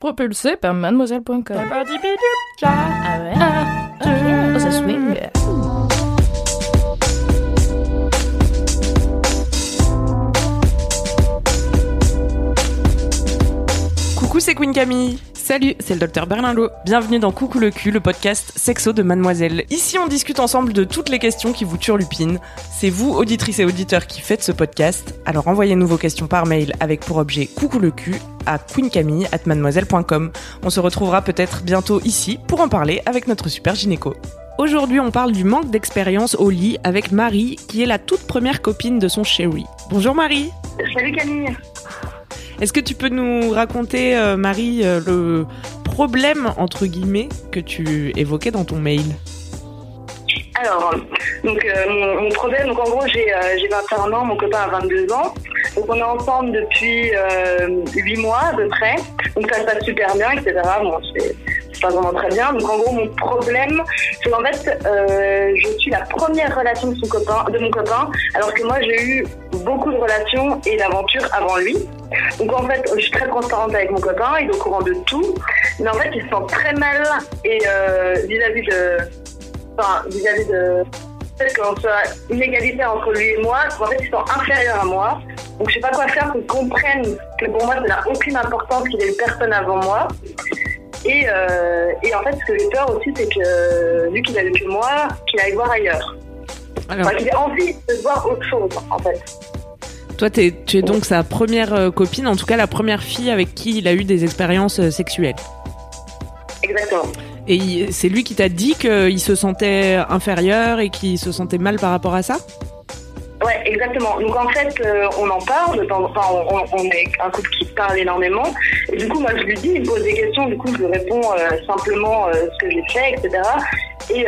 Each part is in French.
Propulsé par mademoiselle.com. Ah ouais. Ah, oh, ça swing. Coucou, c'est Queen Camille. Salut, c'est le docteur Berlinlot. Bienvenue dans Coucou le cul, le podcast sexo de Mademoiselle. Ici, on discute ensemble de toutes les questions qui vous turlupinent. C'est vous, auditrices et auditeurs, qui faites ce podcast. Alors envoyez-nous vos questions par mail avec pour objet Coucou le cul à queencamille@mademoiselle.com. On se retrouvera peut-être bientôt ici pour en parler avec notre super gynéco. Aujourd'hui, on parle du manque d'expérience au lit avec Marie, qui est la toute première copine de son chéri. Bonjour Marie. Salut Camille. Est-ce que tu peux nous raconter, euh, Marie, euh, le problème, entre guillemets, que tu évoquais dans ton mail? Alors, donc, euh, mon, problème, donc en gros, j'ai euh, j'ai 21 ans, mon copain a 22 ans. Donc, on est ensemble depuis euh, 8 mois à peu près. Donc, ça se passe super bien, etc. Bon, c'est pas vraiment très bien. Donc, en gros, mon problème, c'est qu'en fait, euh, je suis la première relation de, mon copain, alors que moi, j'ai eu beaucoup de relations et d'aventures avant lui. Donc, en fait, je suis très transparente avec mon copain, il est au courant de tout. Mais en fait, il se sent très mal et euh, vis-à-vis de enfin, vis-à-vis de fait qu'on soit une égalité entre lui et moi, en fait, ils sont inférieurs à moi. Donc, je sais pas quoi faire pour qu'ils comprennent que pour moi, ça n'a aucune importance qu'il ait eu personne avant moi. Et, euh, et en fait, ce que j'ai peur aussi, c'est que, vu qu'il a que moi, qu'il aille voir ailleurs. Alors, Enfin, qu'il ait envie de voir autre chose, en fait. toi, t'es- tu es donc sa première euh, copine, en tout cas la première fille avec qui il a eu des expériences euh, sexuelles. Exactement. Et c'est lui qui t'a dit qu'il se sentait inférieur et qu'il se sentait mal par rapport à ça? Ouais, exactement. Donc en fait, euh, on en parle, enfin, on, est un couple qui parle énormément. Et du coup, moi, je lui dis, il me pose des questions, du coup, je lui réponds euh, simplement euh, ce que j'ai fait, etc. Et,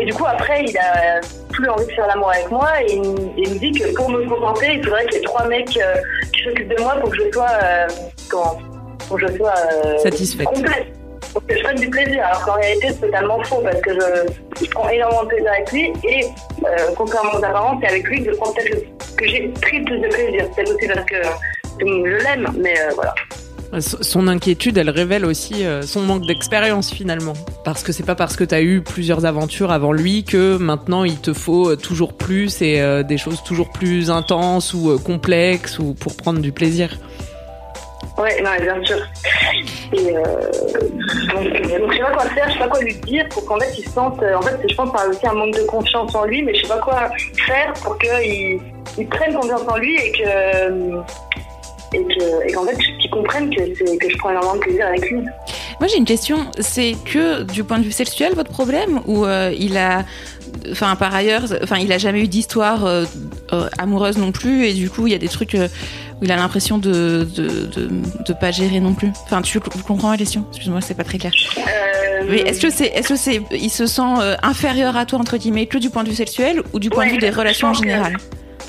et du coup, après, il a plus envie de faire l'amour avec moi et il, me- il me dit que pour me contenter, il faudrait qu'il y ait trois mecs qui s'occupent de moi pour que je sois, comment, pour que je sois Satisfaite. complète. Pour que je prenne du plaisir, alors qu'en réalité c'est totalement faux parce que je, je prends énormément de plaisir avec lui et euh, contrairement aux apparences, c'est avec lui que je prends peut-être que j'ai pris plus de plaisir. Peut-être aussi parce que je l'aime, mais euh, voilà. S- Son inquiétude, elle révèle aussi euh, son manque d'expérience finalement. Parce que c'est pas parce que t'as eu plusieurs aventures avant lui que maintenant il te faut euh, toujours plus et euh, des choses toujours plus intenses ou euh, complexes ou pour prendre du plaisir. Ouais, non, bien sûr. Et euh, donc, euh, donc, je sais pas quoi faire, je sais pas quoi lui dire pour qu'en fait il se sente. euh, en fait, je pense c'est aussi un manque de confiance en lui, mais je sais pas quoi faire pour qu'il il prenne confiance en lui et que. euh, Et que- et qu'en fait, qu'il comprenne que, que je prends énormément de plaisir avec lui. Moi j'ai une question, c'est que du point de vue sexuel votre problème ou il a, enfin par ailleurs, enfin il a jamais eu d'histoire amoureuse non plus et du coup il y a des trucs où il a l'impression de, de de de pas gérer non plus. Enfin tu comprends ma question? Excuse-moi c'est pas très clair. Euh, Mais est-ce que c'est est-ce que c'est il se sent euh, inférieur à toi entre guillemets que du point de vue sexuel ou du point de vue des relations en que- général?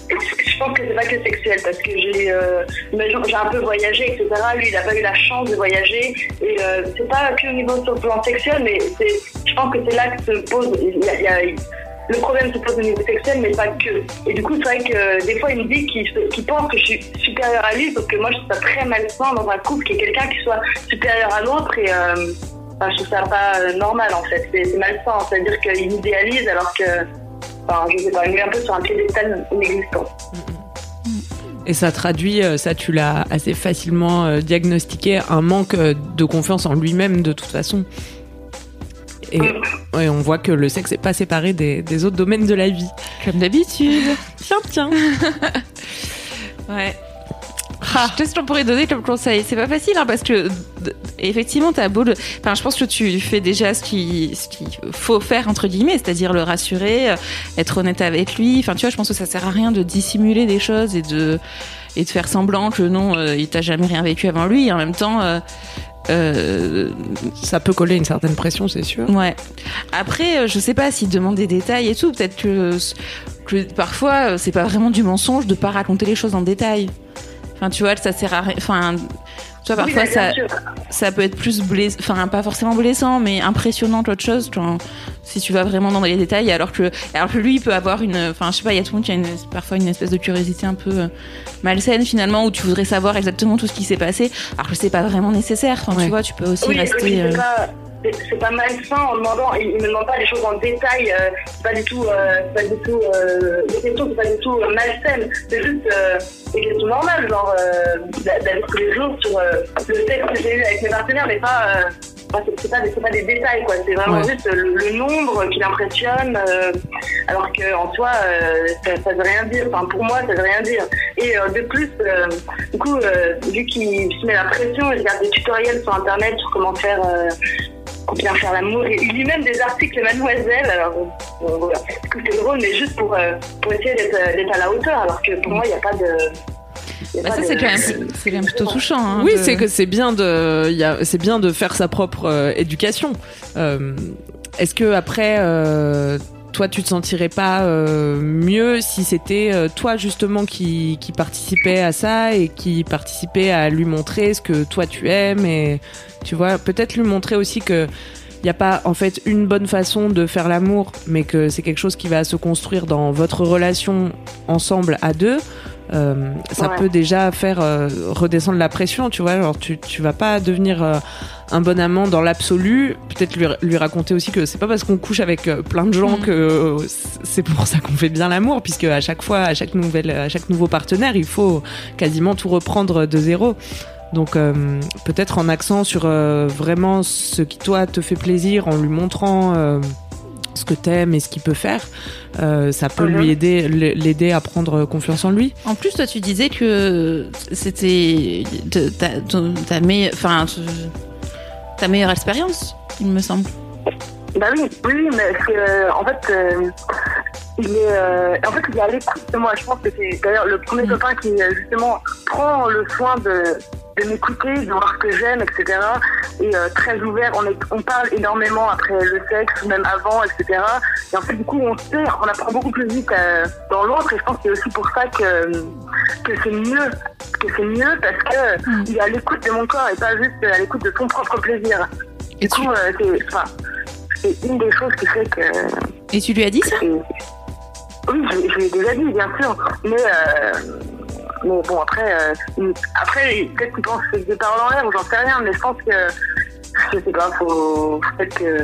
Je pense que c'est pas que sexuel parce que j'ai euh, j'ai un peu voyagé, etc. Lui, il n'a pas eu la chance de voyager et euh, c'est pas que au niveau sur le plan sexuel, mais c'est, je pense que c'est là que se pose. y a- y a- le problème se pose au niveau sexuel, mais pas que. Et du coup, c'est vrai que euh, des fois, il me dit qu'il, se- qu'il pense que je suis supérieure à lui, sauf que moi, je trouve ça très malsain dans un couple qu'il y ait quelqu'un qui soit supérieur à l'autre et euh, je trouve ça pas euh, normal en fait. C'est, malsain, c'est-à-dire qu'il idéalise alors que. Enfin, je sais pas, il est un peu sur un piédestal inexistant. Et ça traduit, ça tu l'as assez facilement diagnostiqué, un manque de confiance en lui-même de toute façon. Et, on voit que le sexe n'est pas séparé des, des autres domaines de la vie. Comme d'habitude. Tiens, tiens. Ouais. Qu'est-ce qu'on pourrait donner comme conseil C'est pas facile hein, parce que effectivement t'as beau le... Enfin je pense que tu fais déjà ce qui ce qu'il faut faire entre guillemets, c'est-à-dire le rassurer, euh, être honnête avec lui. Enfin tu vois, je pense que ça sert à rien de dissimuler des choses et de et de faire semblant que non, euh, il t'a jamais rien vécu avant lui. Et en même temps, euh, euh, Ça peut coller une certaine pression, c'est sûr. ouais. Après, euh, je sais pas s'il demande des détails et tout. Peut-être que, que parfois, euh, c'est pas vraiment du mensonge de pas raconter les choses en détail. Enfin, tu vois, ça sert à rien. Enfin, tu vois, parfois, bah, ça, ça peut être plus blessant, enfin pas forcément blessant, mais impressionnant qu'autre chose. vois, si tu vas vraiment dans les détails, alors que, alors que lui, il peut avoir une, enfin je sais pas, il y a tout le monde qui a une, parfois une espèce de curiosité un peu euh, malsaine finalement, où tu voudrais savoir exactement tout ce qui s'est passé, alors que c'est pas vraiment nécessaire. Enfin, Ouais. tu vois, tu peux aussi Oui, rester. oui, c'est pas, malsain en demandant, il, il me demande pas les choses en détail, euh, c'est pas du tout, euh, c'est pas du tout, euh, les questions c'est pas du tout euh, malsaines, c'est juste euh, des questions normales, genre euh, d'a- d'aller tous les jours sur euh, le sexe que j'ai eu avec mes partenaires, mais pas, euh, c'est- pas, pas des détails quoi, c'est vraiment Ouais. juste le, le nombre qui l'impressionne, euh, alors qu'en soi euh, ça, ça veut rien dire, enfin pour moi ça veut rien dire. Et euh, de plus, euh, du coup, euh, vu qu'il se met la pression, il regarde des tutoriels sur internet sur comment faire, comment bien faire l'amour. Et il lit même des articles Mademoiselle. Alors, bon, bon, voilà. C'est drôle, mais juste pour, euh, pour essayer d'être euh, d'être à la hauteur. Alors que pour moi, il n'y a pas de. bah, ça de- c'est quand même, c'est quand même plutôt touchant. hein, oui, de- c'est que c'est bien de, il y a- c'est bien de faire sa propre euh, éducation. Euh, Est-ce que après, euh, toi, tu te sentirais pas euh, mieux si c'était euh, toi justement qui, qui participait à ça et qui participait à lui montrer ce que toi tu aimes et tu vois, peut-être lui montrer aussi que il n'y a pas en fait une bonne façon de faire l'amour, mais que c'est quelque chose qui va se construire dans votre relation ensemble à deux. Euh, ça Ouais. peut déjà faire euh, redescendre la pression, tu vois. Alors tu tu vas pas devenir euh, un bon amant dans l'absolu. Peut-être lui, lui raconter aussi que c'est pas parce qu'on couche avec euh, plein de gens Mm. que euh, c'est pour ça qu'on fait bien l'amour, puisque à chaque fois, à chaque nouvelle, à chaque nouveau partenaire, il faut quasiment tout reprendre de zéro. Donc euh, peut-être en accent sur euh, vraiment ce qui toi te fait plaisir, en lui montrant euh, ce que t'aimes et ce qu'il peut faire, euh, ça peut Mhm. lui aider, l'aider à prendre confiance en lui. En plus, toi, tu disais que c'était ta, meilleure, enfin, tu- ta meilleure expérience, il me semble. Bah oui, oui, mais euh, en fait, euh, il est, euh, en fait, il est à l'écoute de moi. Je pense que c'est d'ailleurs le premier Mm. copain qui justement prend le soin de, de m'écouter, de voir ce que j'aime, etc. Et euh, très ouvert. On, est, on parle énormément après le sexe, même avant, etc. Et en fait, du coup, on sait, on apprend beaucoup plus vite euh, dans l'autre. Et je pense que c'est aussi pour ça que que c'est mieux, que c'est mieux parce que Mm. il est à l'écoute de mon corps et pas juste à l'écoute de son propre plaisir. Et Du tu, coup, euh, c'est, enfin, c'est une des choses qui fait que. et tu lui as dit ça? Oui, je, je l'ai déjà dit, bien sûr. Mais, mais bon, après, euh, après peut-être qu'il pense que des paroles en l'air ou j'en sais rien, mais je pense que. Je sais pas, faut. Peut-être que.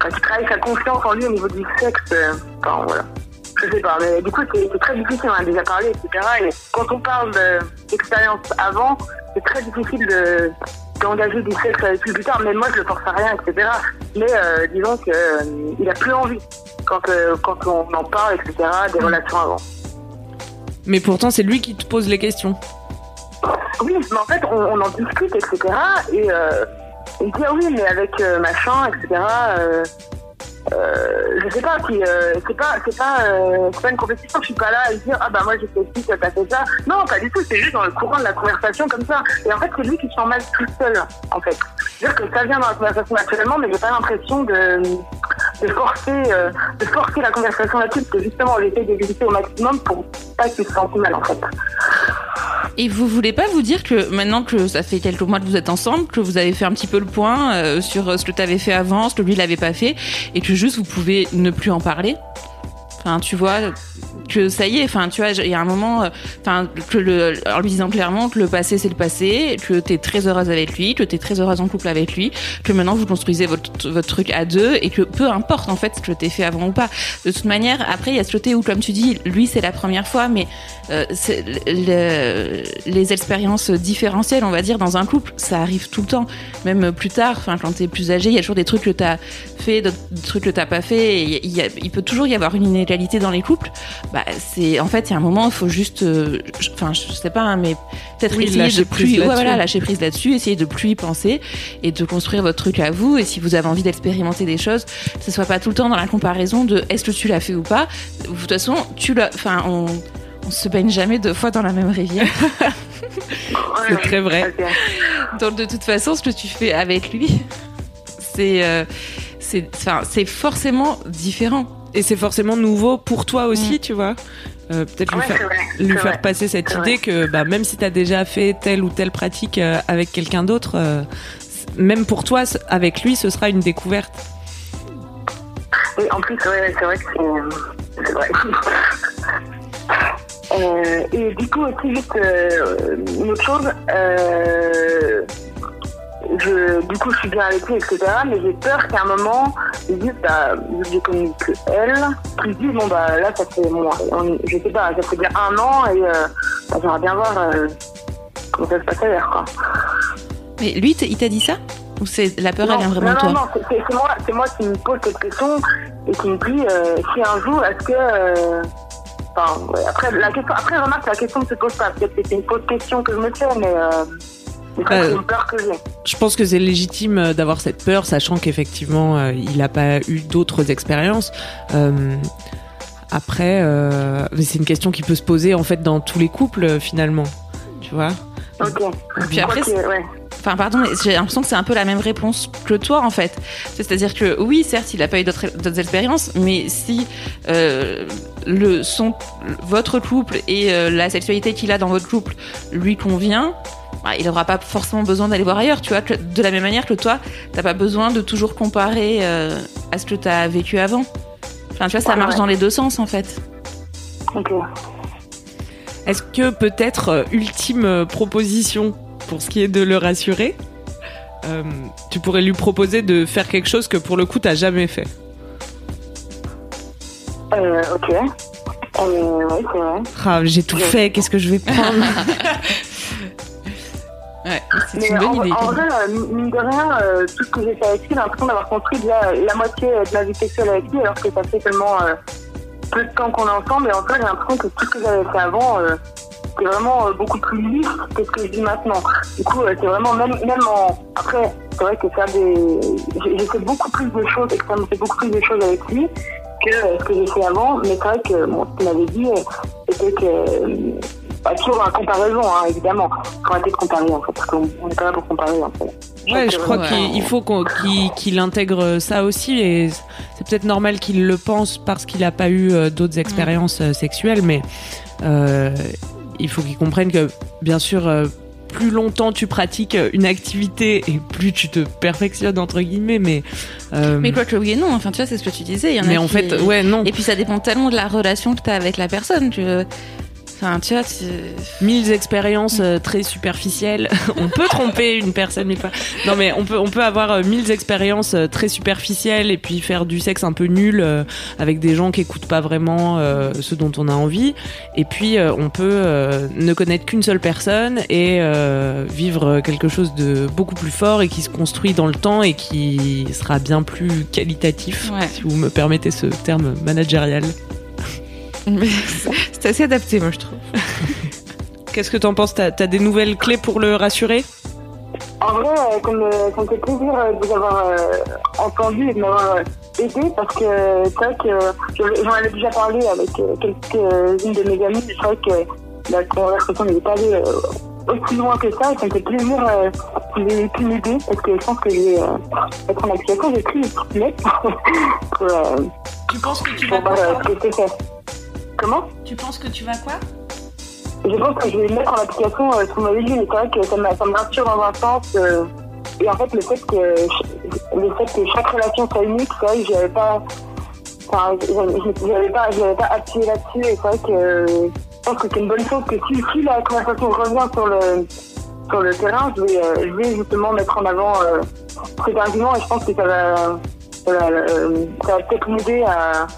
Quand il travaille sa confiance en lui au niveau du sexe, euh, enfin, voilà. Je sais pas, mais du coup, c'est très difficile, on en a déjà parlé, etc. Et quand on parle de- d'expérience avant, c'est très difficile de d'engager du sexe avec lui plus tard. Mais moi, je le force à rien, etc. Mais euh, disons qu'il il a plus envie quand, euh, quand on en parle, etc. Des relations avant. Mais pourtant, c'est lui qui te pose les questions. Oui, mais en fait, on, en discute, etc. Et euh, il dit ah oui, mais avec euh, machin, etc. Euh, euh, je sais pas euh, c'est pas c'est pas euh, pas une compétition. Je suis pas là à dire ah bah moi j'ai fait ci, t'as fait ça. Non, pas du tout. C'est juste dans le courant de la conversation comme ça. Et en fait, c'est lui qui se sent mal tout seul. En fait, c'est-à-dire que ça vient dans la conversation naturellement, mais j'ai pas l'impression de de forcer euh, de forcer la conversation là-dessus, parce que justement, on essaie d'éviter au maximum pour pas qu'il se sente mal en fait. Et vous voulez pas vous dire que maintenant que ça fait quelques mois que vous êtes ensemble, que vous avez fait un petit peu le point euh, sur euh, ce que tu avais fait avant, ce que lui l'avait pas fait, et que juste vous pouvez ne plus en parler? Enfin, tu vois, que ça y est, enfin, tu vois, il y a un moment, euh, enfin, que le, en lui disant clairement que le passé c'est le passé, que t'es très heureuse avec lui, que t'es très heureuse en couple avec lui, que maintenant vous construisez votre, votre truc à deux et que peu importe en fait ce que t'es fait avant ou pas. De toute manière, après il y a ce côté où, comme tu dis, lui c'est la première fois, mais euh, les expériences différentielles, on va dire, dans un couple, ça arrive tout le temps. Même plus tard, enfin, quand t'es plus âgé, il y a toujours des trucs que t'as fait, d'autres trucs que t'as pas fait. Il peut toujours y avoir une inégalité dans les couples. Bah, c'est en fait, il y a un moment, il faut juste, euh, je- enfin, je sais pas, hein, mais peut-être Oui, essayer lâcher de prise plus, ouais, voilà, lâcher prise là-dessus, essayer de plus y penser et de construire votre truc à vous. Et si vous avez envie d'expérimenter des choses, que ce soit pas tout le temps dans la comparaison de est-ce que tu l'as fait ou pas. De toute façon, tu l'as, enfin, on On se baigne jamais deux fois dans la même rivière. C'est très vrai. Donc de toute façon, ce que tu fais avec lui, c'est euh, c'est enfin, c'est forcément différent. Et c'est forcément nouveau pour toi aussi, tu vois. Euh, Peut-être lui faire, lui faire passer cette idée que bah, même si tu as déjà fait telle ou telle pratique euh, avec quelqu'un d'autre, euh, même pour toi, avec lui, ce sera une découverte. Oui, en plus, ouais, c'est vrai que c'est. C'est vrai. Euh, et du coup, aussi, juste euh, une autre chose. Je, du coup, je suis bien avec lui, etc. Mais j'ai peur qu'à un moment, ils disent, bah, vu que j'ai connu que elle, qu'ils disent, bon, bah, là, ça fait moi. On- je sais pas, ça fait bien un an et euh, bah, j'aimerais bien voir euh, comment ça se passe ailleurs, quoi. Mais lui, il t'a dit ça? Ou c'est la peur, elle vient vraiment non, de toi? non, non, c'est- moi, c'est moi qui me pose cette question et qui me dit euh, si un jour, est-ce que. euh, Enfin, ouais, après, la question, après, remarque, la question ne se pose pas. Peut-être que c'est une fausse question que je me fais, mais. Bah, c'est une peur que j'ai. Je pense que c'est légitime euh, d'avoir cette peur, sachant qu'effectivement, euh, il n'a pas eu d'autres expériences. Euh, après, euh, c'est une question qui peut se poser en fait dans tous les couples finalement, tu vois? Ok. Puis après, ouais. Enfin, pardon, j'ai l'impression que c'est un peu la même réponse que toi, en fait. C'est-à-dire que oui, certes, il n'a pas eu d'autres d'autres expériences, mais si euh, le son, votre couple et euh, la sexualité qu'il a dans votre couple lui convient, bah, il n'aura pas forcément besoin d'aller voir ailleurs. Tu vois, que- de la même manière que toi, t'as pas besoin de toujours comparer euh, à ce que tu as vécu avant. Enfin, tu vois, ça Ouais, marche ouais. dans les deux sens, en fait. Ok. Est-ce que peut-être euh, ultime euh, proposition pour ce qui est de le rassurer, euh, tu pourrais lui proposer de faire quelque chose que pour le coup t'as jamais fait? Euh, ok. Euh, ouais, c'est vrai. Ah, j'ai tout fait, qu'est-ce que je vais prendre? Ouais, c'est Mais une bonne en, idée. en vrai, euh, mine de rien, euh, tout ce que j'ai fait avec lui, j'ai l'impression d'avoir construit déjà la moitié de ma vie sexuelle avec lui, alors que ça fait tellement euh, peu de temps qu'on est ensemble. Et en fait, j'ai l'impression que tout ce que j'avais fait avant, euh, c'est vraiment euh, beaucoup plus lisse que ce que je dis maintenant. Du coup, euh, c'est vraiment, même, même en. Après, c'est vrai que faire des. J'ai fait beaucoup plus de choses, extrêmement fait beaucoup plus de choses avec lui que euh, ce que j'ai fait avant. Mais c'est vrai que, bon, ce qu'il m'avait dit, euh, c'était que. Bah, toujours en comparaison, hein, évidemment. Faut arrêter de comparer, en fait, parce qu'on on est pas là pour comparer, en fait. Ouais, je crois Ouais. qu'il il faut qu'il intègre ça aussi et c'est peut-être normal qu'il le pense parce qu'il n'a pas eu euh, d'autres expériences euh, sexuelles, mais euh, il faut qu'il comprenne que bien sûr, plus longtemps tu pratiques une activité et plus tu te perfectionnes entre guillemets, mais euh, Mais quoi que oui et non, enfin, tu vois, c'est ce que tu disais. Il y en a mais en qui- fait, ouais, non. Et puis ça dépend tellement de la relation que tu as avec la personne. Que... Enfin, tu vois, mille expériences euh, très superficielles. on peut tromper une personne mille fois. Non mais on peut on peut avoir euh, mille expériences euh, très superficielles et puis faire du sexe un peu nul avec des gens qui écoutent pas vraiment ce dont on a envie. Et puis on peut ne connaître qu'une seule personne et vivre quelque chose de beaucoup plus fort et qui se construit dans le temps et qui sera bien plus qualitatif. Ouais. Si vous me permettez ce terme managérial. Mais c'est assez adapté, moi, je trouve. Qu'est-ce que t'en penses? T'as as des nouvelles clés pour le rassurer? En vrai, euh, ça me, ça me fait plaisir euh, de vous avoir euh, entendu et de m'avoir euh, aidé parce que c'est vrai que je- j'en avais déjà parlé avec euh, quelques-unes de mes amies. C'est vrai que la conversation n'était pas allée euh, aussi loin que ça et ça me fait plaisir ayez pu m'aider parce que je pense que je vais euh, être en application. J'ai pris une petite lettre pour, euh, Tu penses que tu pour voir euh, ce que c'est fait. Comment Tu penses que tu vas quoi Je pense que je vais le mettre en application euh, sur ma vie, mais c'est vrai que ça me, ça me rassure dans un sens. euh, et en fait, le fait que le fait que chaque relation soit unique, c'est vrai que j'avais pas, enfin, j'avais j'avais pas, j'avais pas appuyé là-dessus. Et c'est vrai que euh, je pense que c'est une bonne chose que si, si la conversation revient sur le sur le terrain, je vais, euh, je vais justement mettre en avant euh, cet argument et je pense que ça va, ça va, euh, ça va peut-être m'aider à,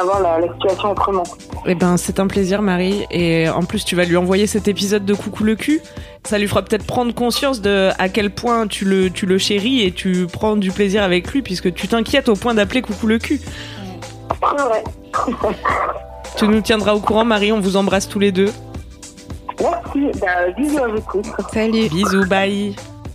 à voir la, la situation autrement. Eh ben, c'est un plaisir, Marie. Et en plus, tu vas lui envoyer cet épisode de Coucou le cul. Ça lui fera peut-être prendre conscience de à quel point tu le, tu le chéris et tu prends du plaisir avec lui puisque tu t'inquiètes au point d'appeler Coucou le cul. C'est vrai. Tu nous tiendras au courant, Marie. On vous embrasse tous les deux. Merci. Bah, bisous à vous tous. Salut. Bisous, bye.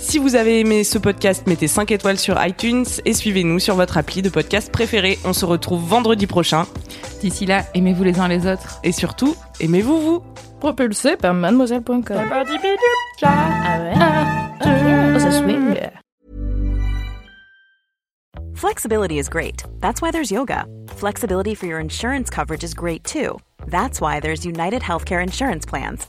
Si vous avez aimé ce podcast, mettez 5 étoiles sur iTunes et suivez-nous sur votre appli de podcast préféré. On se retrouve vendredi prochain. D'ici là, aimez-vous les uns les autres. Et surtout, aimez-vous vous. Propulsé par mademoiselle.com. Ah ouais. Oh. Flexibility is great. That's why there's yoga. Flexibility for your insurance coverage is great too. That's why there's United Healthcare Insurance Plans.